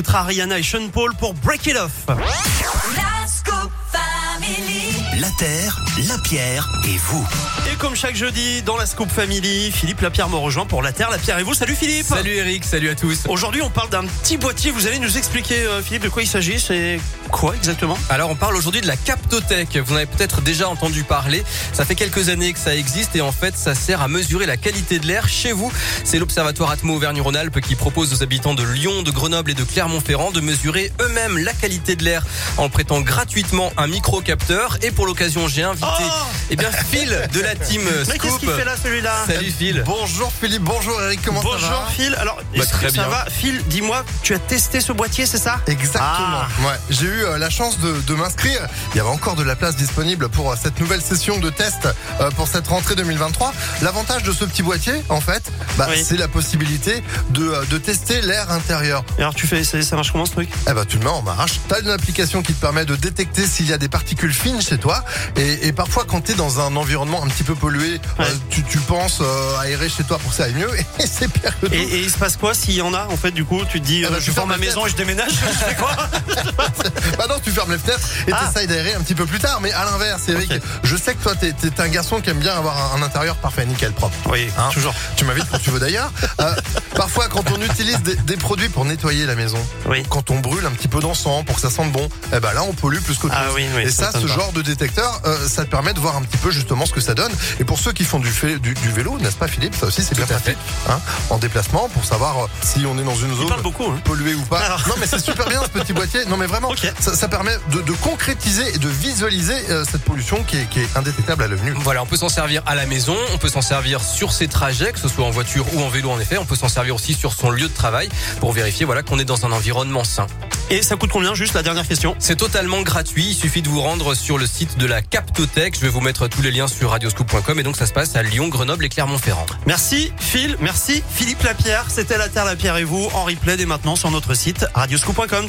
écoutera Rihanna et Sean Paul pour Break It Off. La Terre, la Pierre et vous. Et comme chaque jeudi, dans la Scoop Family, Philippe Lapierre me rejoint pour la Terre, la Pierre et vous. Salut Philippe Salut Eric, salut à tous. Aujourd'hui, on parle d'un petit boîtier. Vous allez nous expliquer, euh, Philippe, de quoi il s'agit C'est quoi exactement? Alors on parle aujourd'hui de la Captotech. Vous en avez peut-être déjà entendu parler. Ça fait quelques années que ça existe et en fait ça sert à mesurer la qualité de l'air chez vous. C'est l'Observatoire Atmo Auvergne-Rhône-Alpes qui propose aux habitants de Lyon, de Grenoble et de Clermont-Ferrand de mesurer eux-mêmes la qualité de l'air en prêtant gratuitement un micro-capteur. Et pour l'occasion, j'ai invité Oh eh bien Phil de la team Mais qu'est-ce Scoop. qu'il fait là, celui-là Salut Phil. Bonjour Philippe, bonjour Eric, comment ça Bonjour va Phil. Alors, Bah, très que ça bien. va Phil, dis-moi, tu as testé ce boîtier, c'est ça Exactement. Ah. Ouais, j'ai eu euh, la chance de, de m'inscrire. Il y avait encore de la place disponible pour euh, cette nouvelle session de test euh, pour cette rentrée 2023. L'avantage de ce petit boîtier, en fait, bah, Oui. c'est la possibilité de, de tester l'air intérieur. Et Alors, tu fais, ça, ça marche comment ce truc? Eh ben, tu le mets en marche. T'as une application qui te permet de détecter s'il y a des particules fines chez toi. Et, et parfois, quand t'es dans un environnement un petit peu pollué, Ouais. euh, tu, tu penses euh, aérer chez toi pour que ça aille mieux. Et c'est pire que tout. et, et il se passe quoi s'il y en a En fait, du coup, tu te dis, bah, euh, tu je vends fermes ma maison et je déménage. je fais quoi? non, tu fermes les fenêtres et Ah. t'essayes d'aérer un petit peu plus tard. Mais à l'inverse, Eric, Ok. je sais que toi, t'es un garçon qui aime bien avoir un, un intérieur parfait, nickel, propre. Oui, Hein toujours. Tu m'invites quand tu veux d'ailleurs. Euh, parfois, quand on utilise des, des produits pour nettoyer la maison, Oui. quand on brûle un petit peu d'encens pour que ça sente bon, eh ben là, on pollue plus Ah chose. oui, oui, et ça ce pas. genre de détecteur, euh, ça te permet de voir un petit peu justement ce que ça donne. Et pour ceux qui font du, fait- du, du vélo, n'est-ce pas, Philippe? Ça aussi, c'est bien Tout pratique. Hein, en déplacement, pour savoir euh, si on est dans une zone beaucoup. Hein. pollué ou pas. Alors. Non mais c'est super bien ce petit boîtier. Non mais vraiment, ça permet de, de concrétiser et de visualiser euh, cette pollution qui est, qui est indétectable à nu. Voilà, on peut s'en servir à la maison, on peut s'en servir sur ses trajets, que ce soit en voiture ou en vélo en effet. On peut s'en servir aussi sur son lieu de travail pour vérifier voilà qu'on est dans un environnement sain. Et ça coûte combien Juste la dernière question? C'est totalement gratuit. Il suffit de vous rendre sur le site de la Captotech. Je vais vous mettre tous les liens sur radioscoop.com et donc ça se passe à Lyon, Grenoble et Clermont-Ferrand. Merci Phil, merci Philippe Lapierre. C'était la Terre, la Pierre et vous en replay dès maintenant sur notre site radioscoop.com. Ciao.